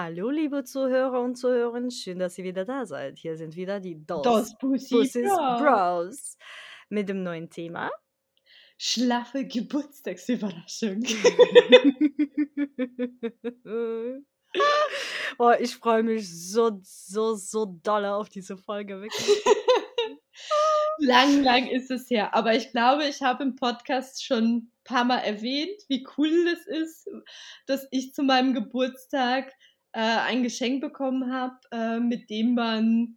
Hallo, liebe Zuhörer und Zuhörerinnen, schön, dass ihr wieder da seid. Hier sind wieder die Dos, Das Pussy Pussys Bros. Bros mit dem neuen Thema. Schlaffe Geburtstagsüberraschung. oh, ich freue mich so, so, so doll auf diese Folge. Wirklich. lang, lang ist es her. Aber ich glaube, ich habe im Podcast schon ein paar Mal erwähnt, wie cool es ist, dass ich zu meinem Geburtstag äh, ein Geschenk bekommen habe, äh, mit dem man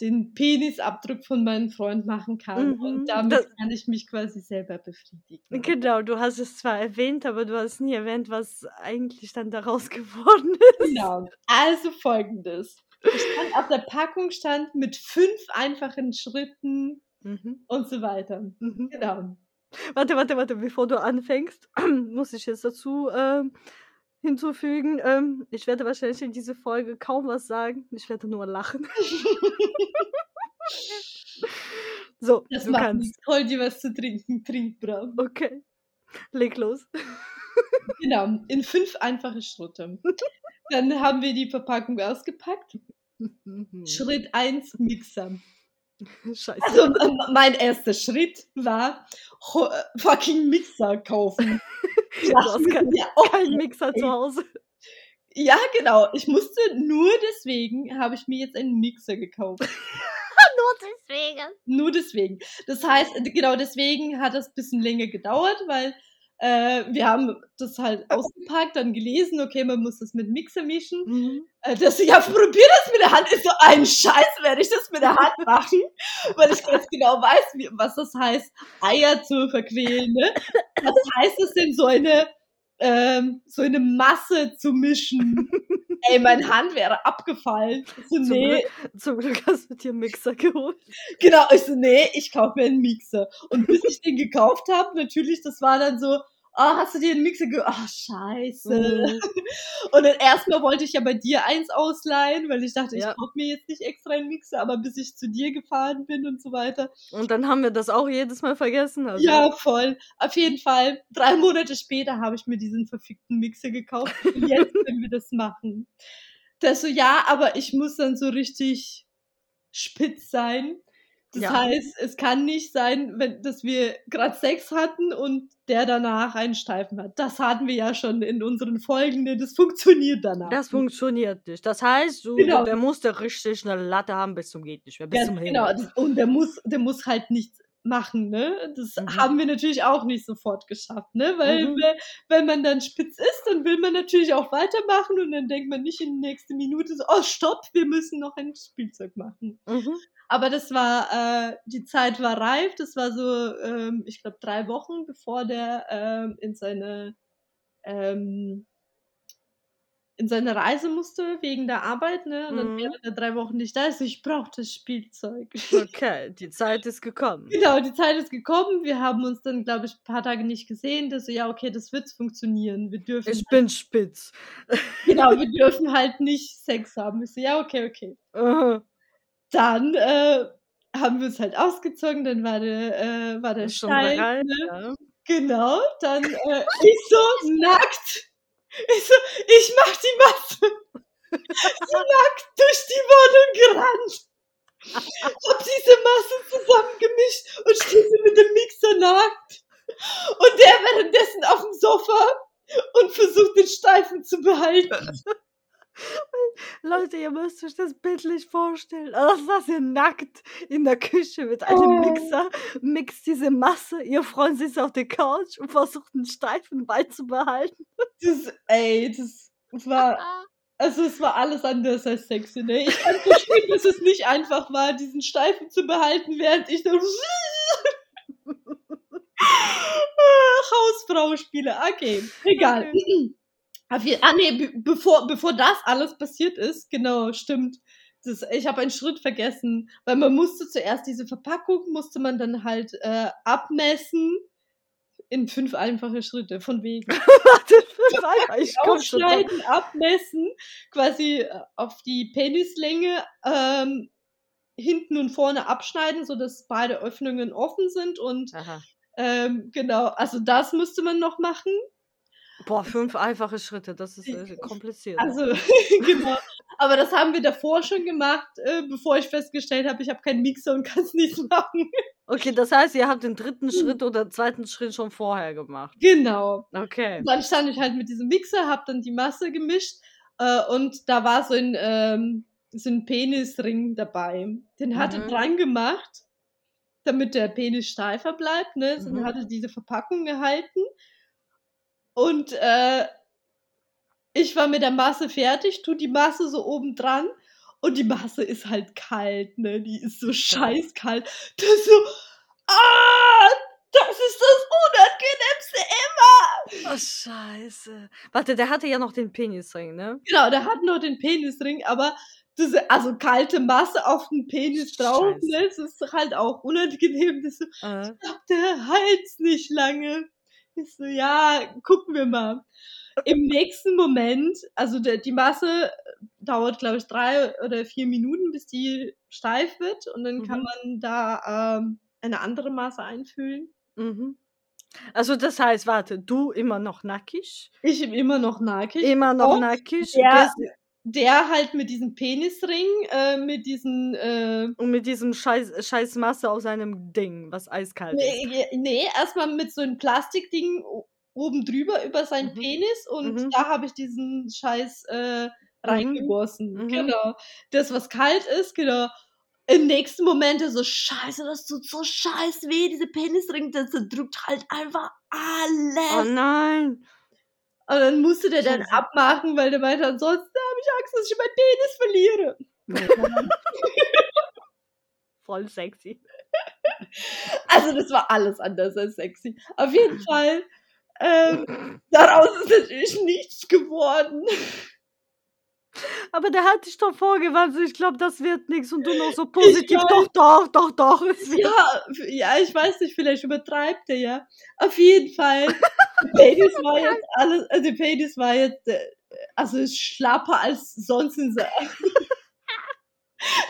den Penisabdruck von meinem Freund machen kann. Mhm, Und damit das- kann ich mich quasi selber befriedigen. Genau, du hast es zwar erwähnt, aber du hast nie erwähnt, was eigentlich dann daraus geworden ist. Genau. Also folgendes. Ich stand auf der Packung stand mit fünf einfachen Schritten Mhm, und so weiter. mhm. Genau. Warte, warte, warte, bevor du anfängst, muss ich jetzt dazu ähm, hinzufügen. Ähm, ich werde wahrscheinlich in dieser Folge kaum was sagen. Ich werde nur lachen. so, Das du kannst. nichts. Hol dir was zu trinken, trink brav. Okay. Leg los. Genau, in fünf einfache Schritte. Dann haben wir die Verpackung ausgepackt. Schritt 1, Mixer. Scheiße. Also mein erster Schritt war äh, fucking Mixer kaufen. du hast kein, ja, auch keinen Mixer zu Hause. ja, genau. Ich musste nur deswegen, habe ich mir jetzt einen Mixer gekauft. Nur deswegen. Nur deswegen. Das heißt, genau deswegen hat das ein bisschen länger gedauert, weil äh, wir haben das halt ausgepackt, dann gelesen, okay, man muss das mit Mixer mischen. Mhm. Äh, ich ja probier das mit der Hand, ist so ein Scheiß, werde ich das mit der Hand machen, weil ich ganz genau weiß, wie, was das heißt, Eier zu verquälen. Ne? Was heißt es denn, so eine, ähm, so eine Masse zu mischen? Ey, meine Hand wäre abgefallen. Ich so, Zum, nee, Glück, zum Glück hast du dir einen Mixer geholt. genau, ich so, nee, ich kaufe mir einen Mixer. Und bis ich den gekauft habe, natürlich, das war dann so, ah, hast du dir einen Mixer gekauft? Ah, scheiße. Mhm. Und dann erstmal wollte ich ja bei dir eins ausleihen, weil ich dachte, ich Ja. kaufe mir jetzt nicht extra einen Mixer, aber bis ich zu dir gefahren bin und so weiter. Und dann haben wir das auch jedes Mal vergessen. Also. Ja, voll. Auf jeden Fall, drei Monate später habe ich mir diesen verfickten Mixer gekauft. Und jetzt können wir das machen. Das so, ja, aber ich muss dann so richtig spitz sein. Das Ja. heißt, es kann nicht sein, wenn, dass wir gerade Sex hatten und der danach einen Steifen hat. Das hatten wir ja schon in unseren Folgen. ne? Das funktioniert danach. Das funktioniert nicht. Das heißt, du, Genau. der muss da richtig eine Latte haben bis zum geht nicht mehr, bis Ganz zum genau. Das, und der muss, der muss halt nichts machen, ne? Das Mhm. haben wir natürlich auch nicht sofort geschafft, ne? Weil Mhm. wenn, man dann spitz ist, dann will man natürlich auch weitermachen und dann denkt man nicht in die nächste Minute so, oh stopp, wir müssen noch ein Spielzeug machen. Mhm. Aber das war, äh, die Zeit war reif, das war so, ähm, ich glaube, drei Wochen, bevor der ähm, in seine ähm, in seine Reise musste wegen der Arbeit, ne? Und dann Mhm. wäre er drei Wochen nicht da. Also ich brauche das Spielzeug. Okay, die Zeit ist gekommen. Genau, die Zeit ist gekommen. Wir haben uns dann, glaube ich, ein paar Tage nicht gesehen. Das so, ja, okay, das wird funktionieren. Wir dürfen, Ich bin spitz. genau, wir dürfen halt nicht Sex haben. Ich so, ja, okay, okay. Aha. Dann äh, haben wir uns halt ausgezogen. Dann war der, äh, war der Schon Stein. bereit? Ne? Ja. Genau. Dann äh, ich so nackt. Ich so, ich mach die Masse. so nackt durch die Wohnung gerannt. Hab diese Masse zusammengemischt und stehe so mit dem Mixer nackt. Und der währenddessen auf dem Sofa und versucht den Steifen zu behalten. Leute, ihr müsst euch das bildlich vorstellen. Also, dass ihr nackt in der Küche mit einem Oh. Mixer mixt diese Masse. Ihr Freund sitzt auf der Couch und versucht einen steifen beizubehalten. Das, ey, das war, also es war alles anders als sexy, ne? Ich kann verstehen, dass es nicht einfach war, diesen Steifen zu behalten, während ich so Hausfrau spiele. Okay, egal. Je- Ah, nee, be- bevor, bevor das alles passiert ist, genau, stimmt. das, ich habe einen Schritt vergessen, weil man musste zuerst diese Verpackung, musste man dann halt äh, abmessen in fünf einfache Schritte, von wegen. Warte, ich. Aufschneiden, abmessen, quasi äh, auf die Penislänge ähm, hinten und vorne abschneiden, sodass beide Öffnungen offen sind und ähm, genau, also das müsste man noch machen. Boah, fünf einfache Schritte, das ist äh, kompliziert. Also, genau. Aber das haben wir davor schon gemacht, äh, bevor ich festgestellt habe, ich habe keinen Mixer und kann es nicht machen. Okay, das heißt, ihr habt den dritten Schritt oder zweiten Schritt schon vorher gemacht. Genau. Okay. Dann stand ich halt mit diesem Mixer, habe dann die Masse gemischt äh, und da war so ein, ähm, so ein Penisring dabei. Den hatte Mhm. dran gemacht, damit der Penis steifer bleibt. Ne? Mhm. Dann hatte diese Verpackung gehalten und äh, ich war mit der Masse fertig, tu die Masse so oben dran und die Masse ist halt kalt, ne? Die ist so scheißkalt. Das ist so, ah, das ist das Unangenehmste ever. Oh, scheiße. Warte, der hatte ja noch den Penisring, ne? Genau, der hat noch den Penisring, aber diese, also kalte Masse auf den Penis drauf, ne? Das ist halt auch unangenehm. Das ist so, Äh, ich glaub, der heilt nicht lange. Ich so, ja, gucken wir mal. Im nächsten Moment, also der, die Masse dauert, glaube ich, drei oder vier Minuten, bis die steif wird und dann kann Mhm. man da ähm, eine andere Masse einfüllen. mhm. Also das heißt, warte, du immer noch nackig, Ich bin immer noch nackig. immer noch Und nackig gehst- Der halt mit diesem Penisring, äh, mit diesen äh, und mit diesem scheiß, scheiß Masse aus einem Ding, was eiskalt ist. Nee, nee erstmal mit so einem Plastikding oben drüber über seinen Mhm. Penis und Mhm. da habe ich diesen Scheiß äh, reingegossen. Mhm. Genau. Das, was kalt ist, genau. Im nächsten Moment ist so, scheiße, das tut so scheiß weh, diese Penisring, das drückt halt einfach Oh alles. nein. und dann musste der dann abmachen, weil der meinte, ansonsten habe ich Angst, dass ich meinen Penis verliere. Voll sexy. Also das war alles anders als sexy. Auf jeden Fall, ähm, daraus ist natürlich nichts geworden. Aber der hat dich doch vorgewarnt, so, ich glaube, das wird nichts und du noch so positiv, doch, doch, doch, doch. Ja, ja, ich weiß nicht, vielleicht übertreibt er ja. Auf jeden Fall, Penis war jetzt alles, also der Penis war jetzt, äh, also schlapper als sonst in sein.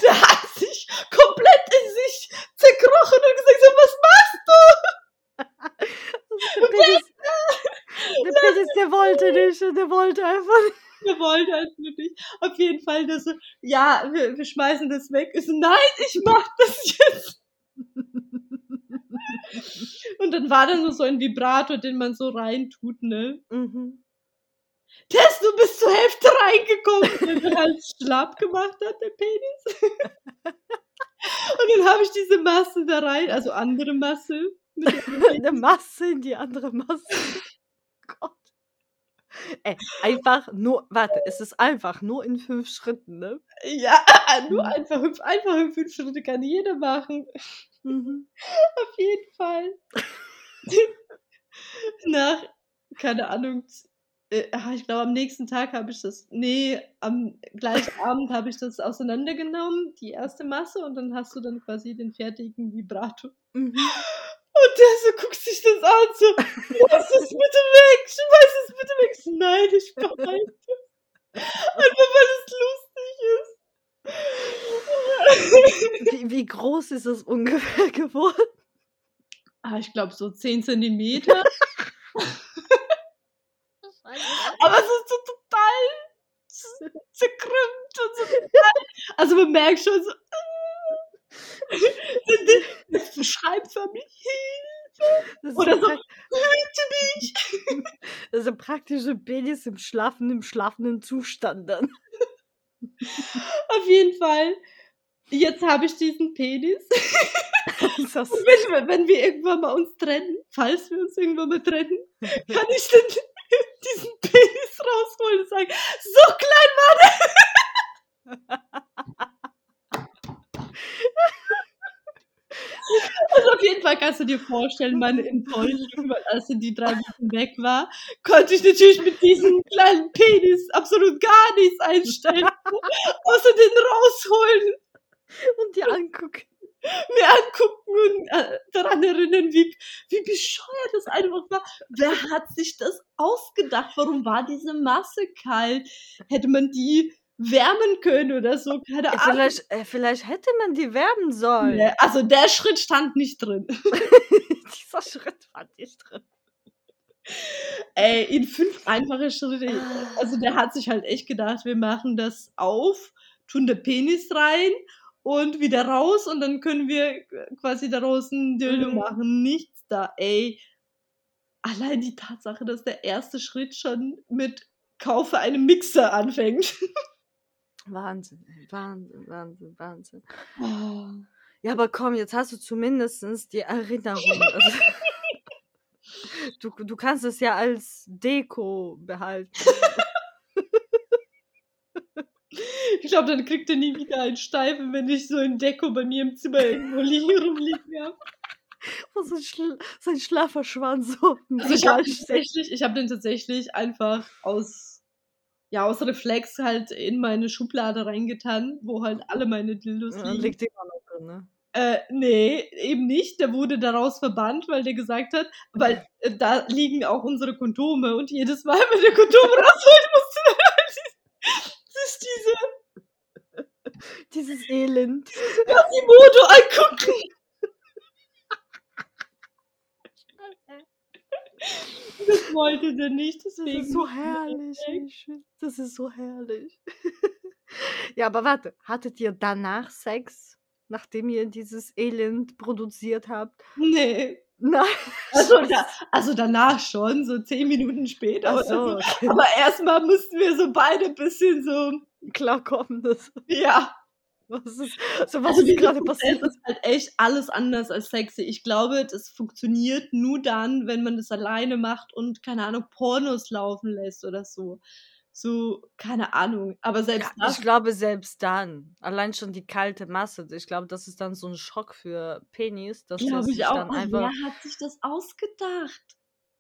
Der hat sich komplett in sich zerkrochen und gesagt, so, was machst Der Penis, der Penis, der wollte nicht, der wollte einfach nicht. Du? Wir wollen halt nicht. Auf jeden Fall, das so, ja, wir, wir schmeißen das weg. Ich so, nein, ich mach das jetzt. Und dann war da nur so ein Vibrator, den man so reintut, ne? Mhm. Der ist nur bis zur Hälfte reingekommen, weil er halt schlapp gemacht hat, der Penis. Und dann habe ich diese Masse da rein, also andere Masse. Der Eine Masse in die andere Masse. Ey, einfach nur, warte, es ist einfach nur in fünf Schritten, ne? ja, nur einfach, hüpf- einfach in fünf Schritte kann jeder machen. Mhm. Auf jeden Fall. Nach, keine Ahnung, äh, ah, ich glaube, am nächsten Tag habe ich das, nee, am gleichen Abend habe ich das auseinandergenommen, die erste Masse, und dann hast du dann quasi den fertigen Vibrator. Mhm. Und der so guckt sich das an, so, lass es bitte weg, schmeiß es bitte weg. So, Nein, ich behalte es. Einfach weil es lustig ist. Wie, wie groß ist das ungefähr geworden? ah, ich glaube so 10 Zentimeter. Aber es ist so total zerkrümmt und so total. Also man merkt schon so. Beschreibt förmlich Das ist, Oder so hüte mich. das ist ein praktischer Penis im schlafen, im schlafenden Zustand dann. Auf jeden Fall. Jetzt habe ich diesen Penis. Wenn, wenn wir irgendwann mal uns trennen, falls wir uns irgendwann mal trennen, kann ich dann diesen Penis rausholen und sagen, so klein war der. also Auf jeden Fall kannst du dir vorstellen, meine Enttäuschung, weil als die drei Wochen weg war, konnte ich natürlich mit diesem kleinen Penis absolut gar nichts einstellen, außer den rausholen Und die angucken. mir angucken und äh, daran erinnern, wie, wie bescheuert das einfach war. Wer hat sich das ausgedacht? Warum war diese Masse kalt? Hätte man die wärmen können oder so? Keine Äh, Ahnung. Vielleicht, äh, vielleicht hätte man die werben sollen. Nee, Also der Schritt stand nicht drin. Dieser Schritt war nicht drin. Ey, in fünf einfache Schritte. Also der hat sich halt echt gedacht, wir machen das auf, tun der Penis rein und wieder raus und dann können wir quasi daraus ein Dildo Mhm. machen. Nichts da, ey. Allein die Tatsache, dass der erste Schritt schon mit Kaufe einen Mixer anfängt. Wahnsinn, Wahnsinn, Wahnsinn, Wahnsinn. Oh. Ja, aber komm, jetzt hast du zumindest die Erinnerung. Also, du, du kannst es ja als Deko behalten. Ich glaube, dann kriegt er nie wieder einen Steifen, wenn ich so ein Deko bei mir im Zimmer irgendwo liegen, rumliegen habe. So ein, Schl so ein schlaffer Schwanz so Also ich habe habe den tatsächlich einfach aus, ja, aus Reflex halt in meine Schublade reingetan, wo halt alle meine Dildos Ja, liegen. liegt immer noch drin, ne? Äh, nee, eben nicht. Der wurde daraus verbannt, weil der gesagt hat, weil äh, da liegen auch unsere Kondome und jedes Mal, wenn der Kondom rausholt, musste er sich diese Dieses Elend. Quasimodo angucken. Das wollte der nicht, Das ist so er herrlich. Das ist so herrlich. ja, aber warte, hattet ihr danach Sex, nachdem ihr dieses Elend produziert habt? Nee. Nein. Also, da, also danach schon, so zehn Minuten später oder so, so. okay. Aber erstmal mussten wir so beide ein bisschen so, klarkommen. Das, ja. Was ist, so was Also ist gerade passiert? ist halt echt alles anders als sexy. Ich glaube, das funktioniert nur dann, wenn man das alleine macht und, keine Ahnung, Pornos laufen lässt oder so. So, keine Ahnung. Aber selbst Ja, das, ich glaube, selbst dann, allein schon die kalte Masse, ich glaube, das ist dann so ein Schock für Penis, dass das glaube sich ich auch. dann einfach. wer hat sich das ausgedacht?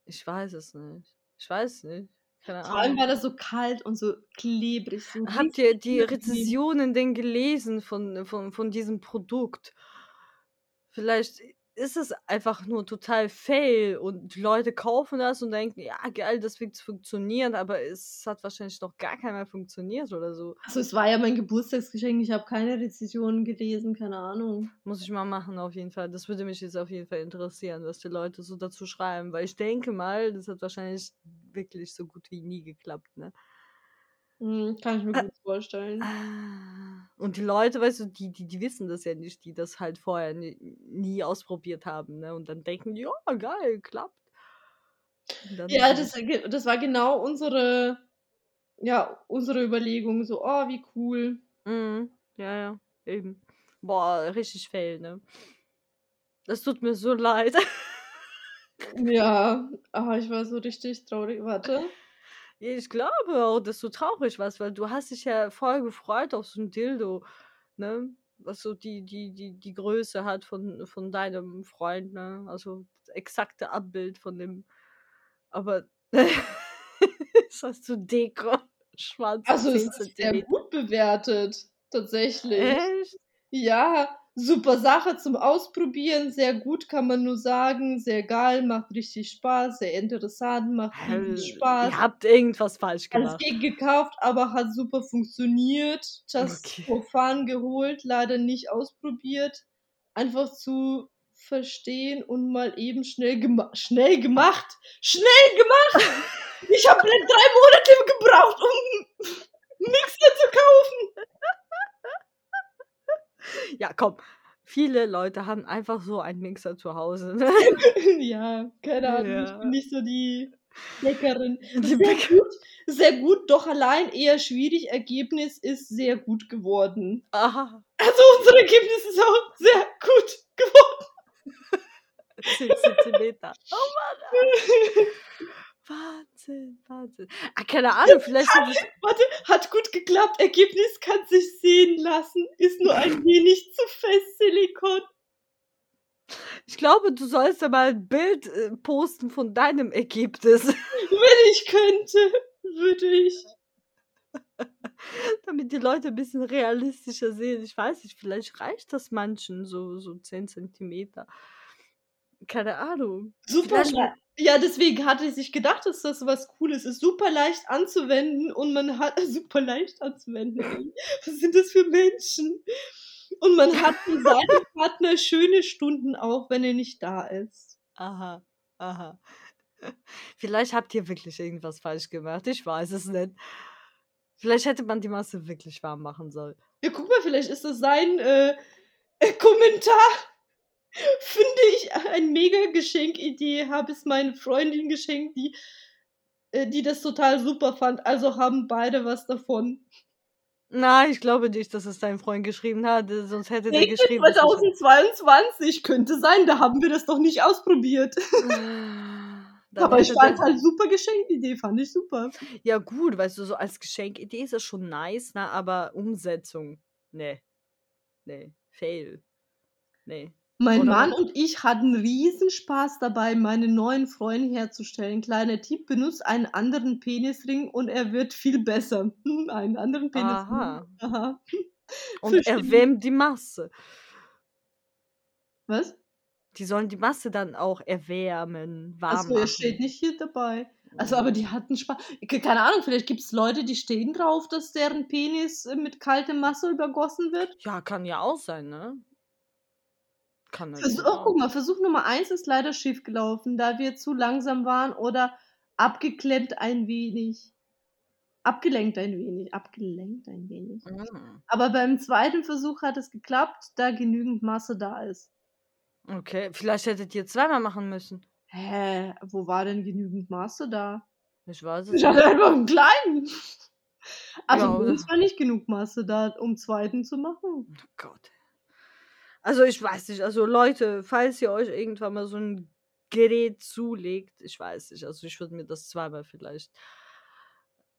Ich weiß es nicht. Ich weiß nicht. Keine Vor allem Ahnung. war das so kalt und so klebrig. So Habt ihr die. Rezensionen denn gelesen von, von, von diesem Produkt? Vielleicht ist es einfach nur total fail und die Leute kaufen das und denken, ja, geil, das wird funktionieren, aber es hat wahrscheinlich noch gar keiner funktioniert oder so. Also es war ja mein Geburtstagsgeschenk, ich habe keine Rezensionen gelesen, keine Ahnung. Muss ich mal machen, auf jeden Fall. Das würde mich jetzt auf jeden Fall interessieren, was die Leute so dazu schreiben, weil ich denke mal, das hat wahrscheinlich wirklich so gut wie nie geklappt, ne? Hm, kann ich mir Ä- gut vorstellen. Ah, Und die Leute, weißt du, die, die, die wissen das ja nicht, die das halt vorher nie, nie ausprobiert haben, ne? Und dann denken, die, ja, geil, klappt. Ja, das, das war genau unsere, ja, unsere Überlegung. So, oh, wie cool. Mhm, ja, ja, eben. Boah, richtig fail, ne? Das tut mir so leid. Ja, aber ich war so richtig traurig. Warte. Ich glaube auch, dass du traurig warst, weil du hast dich ja voll gefreut auf so ein Dildo, ne? Was so die, die, die, die Größe hat von, von deinem Freund, ne? Also das exakte Abbild von dem. Aber das hast du Deko. Schwarz Also es 10 ist sehr gut bewertet, tatsächlich. Echt? Ja, super Sache zum Ausprobieren, sehr gut, kann man nur sagen. Sehr geil, macht richtig Spaß, sehr interessant, macht viel Hell, Spaß. Ihr habt irgendwas falsch Alles gemacht. gegen gekauft, aber hat super funktioniert. Just Okay. for fun geholt, leider nicht ausprobiert. Einfach zu verstehen und mal eben schnell, gema schnell gemacht. Schnell gemacht! Ich habe drei Monate gebraucht, um Mixer zu kaufen. Ja, komm. Viele Leute haben einfach so einen Mixer zu Hause. Ne? ja, keine Ahnung, ich Ja. bin nicht so die Leckerin. Die Sehr gut, sehr gut, doch allein eher schwierig. Ergebnis ist sehr gut geworden. Aha. Also unser Ergebnis ist auch sehr gut geworden. 10 Zentimeter. Oh Mann. Wahnsinn, Wahnsinn. Ah, keine Ahnung, vielleicht es. Warte, hat gut geklappt. Ergebnis kann sich sehen lassen. Ist nur ein wenig zu fest Silikon. Ich glaube, du sollst ja mal ein Bild äh, posten von deinem Ergebnis. Wenn ich könnte, würde ich. Damit die Leute ein bisschen realistischer sehen. Ich weiß nicht, vielleicht reicht das manchen so, so 10 Zentimeter. Keine Ahnung. Super. Ja, deswegen hatte ich sich gedacht, dass das was Cooles ist. Super leicht anzuwenden und man hat super leicht anzuwenden. Was sind das für Menschen? Und man hat mit seinem Partner schöne Stunden auch, wenn er nicht da ist. Aha, aha. Vielleicht habt ihr wirklich irgendwas falsch gemacht. Ich weiß es nicht. Vielleicht hätte man die Masse wirklich warm machen sollen. Ja, guck mal, vielleicht ist das sein äh, Kommentar. Finde ich ein mega Geschenkidee. Habe es meine Freundin geschenkt, die, äh, die das total super fand. Also haben beide was davon. Nein, ich glaube nicht, dass es dein Freund geschrieben hat. äh, Sonst hätte der Nächstes geschrieben. dass ich- 2022 könnte sein, da haben wir das noch nicht ausprobiert. Dann Aber ich fand der- halt super Geschenkidee, fand ich super. Ja, gut, weißt du, so als Geschenkidee ist das schon nice, ne? Aber Umsetzung, nee. Nee, fail. Nee. Mein Oder- Mann und ich hatten Riesenspaß dabei, meine neuen Freunde herzustellen. Kleiner Tipp, benutzt einen anderen Penisring und er wird viel besser. Einen anderen Penisring. Aha. Aha. Und erwärmt die Masse. Was? Die sollen die Masse dann auch erwärmen, warm Achso, er steht nicht hier dabei. Also, aber die hatten Spaß. Ke- Keine Ahnung, vielleicht gibt es Leute, die stehen drauf, dass deren Penis äh, mit kaltem Masse übergossen wird. Ja, kann ja auch sein, ne? Kann Versuch, natürlich oh, guck mal, Versuch Nummer eins ist leider schief gelaufen, da wir zu langsam waren oder abgeklemmt ein wenig. Abgelenkt ein wenig. Abgelenkt ein wenig. Mm, Aber beim zweiten Versuch hat es geklappt, da genügend Masse da ist. Okay, vielleicht hättet ihr zweimal machen müssen. Hä, wo war denn genügend Masse da? Ich weiß es Ich hatte nicht. einfach einen kleinen. Also Ja, uns war nicht genug Masse da, um zweiten zu machen. Oh Gott. Also ich weiß nicht, also Leute, falls ihr euch irgendwann mal so ein Gerät zulegt, ich weiß nicht, also ich würde mir das zweimal vielleicht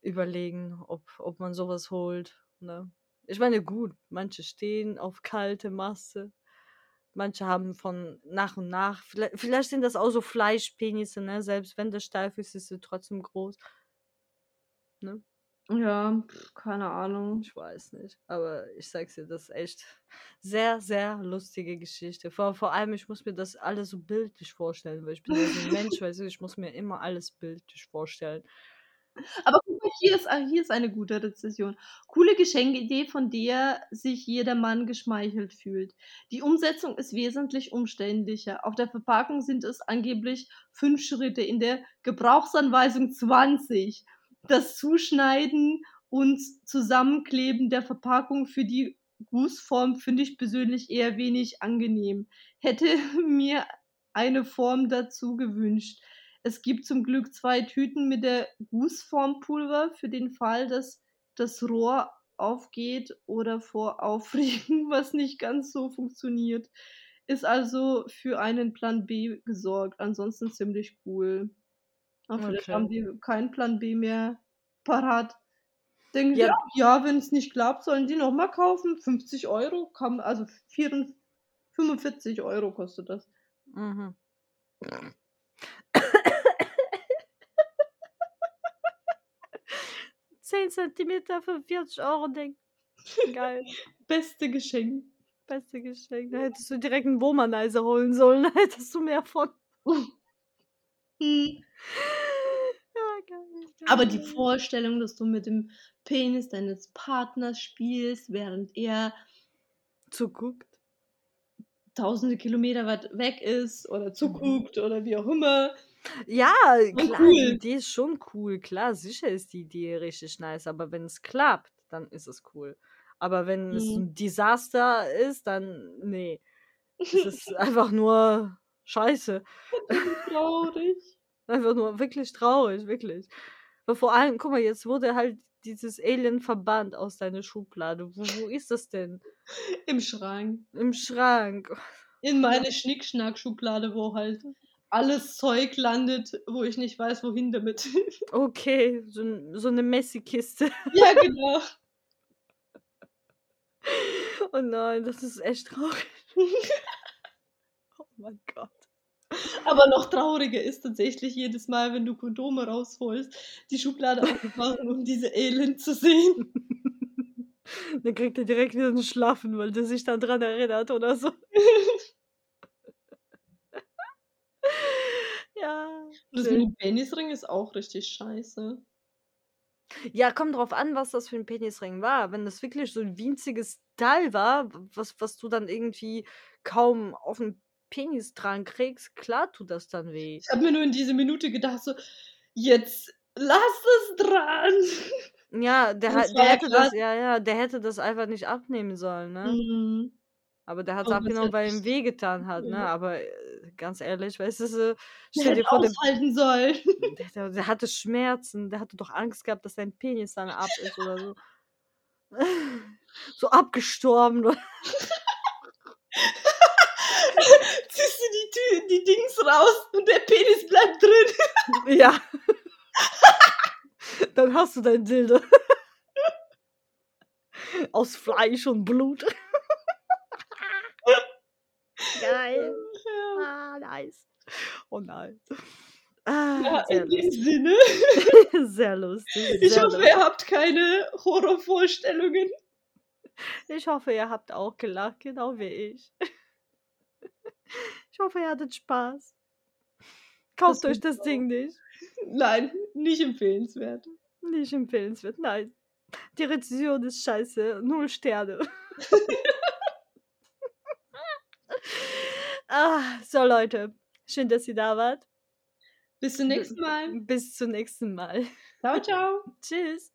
überlegen, ob, ob man sowas holt. Ne? Ich meine, gut, manche stehen auf kalte Masse, manche haben von nach und nach, vielleicht, vielleicht sind das auch so Fleischpenisse, ne? Selbst wenn der steif ist, ist er trotzdem groß. Ne? Ja, keine Ahnung. Ich weiß nicht. Aber ich sag's dir, das ist echt sehr, sehr lustige Geschichte. Vor, vor allem, ich muss mir das alles so bildlich vorstellen, weil ich bin ja so ein Mensch, weißt du, ich muss mir immer alles bildlich vorstellen. Aber guck mal, hier ist, ah, hier ist eine gute Rezession. Coole Geschenkidee, von der sich jeder Mann geschmeichelt fühlt. Die Umsetzung ist wesentlich umständlicher. Auf der Verpackung sind es angeblich fünf Schritte, in der Gebrauchsanweisung 20. Das Zuschneiden und Zusammenkleben der Verpackung für die Gussform finde ich persönlich eher wenig angenehm. Hätte mir eine Form dazu gewünscht. Es gibt zum Glück zwei Tüten mit der Gussformpulver für den Fall, dass das Rohr aufgeht oder vor Aufregen, was nicht ganz so funktioniert. Ist also für einen Plan B gesorgt. Ansonsten ziemlich cool. Aber vielleicht Okay. haben die keinen Plan B mehr parat. Denken Ja. ja, ja, wenn es nicht klappt, sollen die nochmal kaufen. 50 Euro, kann, also 44, 45 Euro kostet das. Mhm. Zehn Zentimeter für 40 Euro, Ding. Geil. Beste Geschenk. Beste Geschenk. Da hättest du direkt einen Womanizer holen sollen, da hättest du mehr von. Hm. Aber die geil. Vorstellung, dass du mit dem Penis deines Partners spielst, während er Zuguckt. tausende Kilometer weit weg ist oder zuguckt oder wie auch immer. Ja, klar, cool. die Idee ist schon cool. Klar, sicher ist die Idee richtig nice, aber wenn es klappt, dann ist es cool. Aber wenn es Mhm. ein Desaster ist, dann nee. Es ist einfach nur scheiße. Traurig. Einfach nur wirklich traurig, wirklich. Aber vor allem, guck mal, jetzt wurde halt dieses Alien verbannt aus deiner Schublade. Wo, wo ist das denn? Im Schrank. Im Schrank. In meine Schnickschnack-Schublade, wo halt alles Zeug landet, wo ich nicht weiß, wohin damit. Okay, so, so eine Messi-Kiste. ja, genau. Oh nein, das ist echt traurig. Oh mein Gott. Aber noch trauriger ist tatsächlich jedes Mal, wenn du Kondome rausholst, die Schublade aufzumachen und diese Elend zu sehen. Dann kriegt er direkt wieder einen Schlaffen, weil der sich dann dran erinnert oder so. Ja, Das mit dem Penisring ist auch richtig scheiße. Ja, kommt drauf an, was das für ein Penisring war. Wenn das wirklich so ein winziges Teil war, was was du dann irgendwie kaum auf 'n Penis dran kriegst, klar tut das dann weh. Ich habe mir nur in diese Minute gedacht so: „Jetzt lass es dran!“ Ja, der Das ha war der hätte das ja, ja, der hätte das einfach nicht abnehmen sollen, ne? Mhm. Aber der Aber das abgenommen, weil ihm wehgetan hat, ne? ja. Aber, äh, ganz ehrlich, weißt du, so Der stell dir vor, der aushalten sollen. der der der hatte Schmerzen, der hatte doch Angst gehabt, dass sein Penis dann ab ist oder so. So abgestorben Ziehst du die die Dings raus und der Penis bleibt drin. Ja. Dann hast du dein Dildo. Aus Fleisch und Blut. Geil. Ja. Ah, nice. Oh nein. Ah, Ja, in dem lustig. Sinne. Sehr lustig, Ich sehr hoffe, lustig. ihr habt keine Horrorvorstellungen. Ich hoffe, ihr habt auch gelacht, genau wie ich. Ich hoffe, ihr hattet Spaß. Kauft Das euch das. Ding nicht. Nein, nicht empfehlenswert. Nicht empfehlenswert, nein. Die Rezension ist scheiße. Null Sterne. Ah, so Leute, schön, dass ihr da wart. Bis zum nächsten Mal. bis zum nächsten Mal. Ciao, ciao. Tschüss.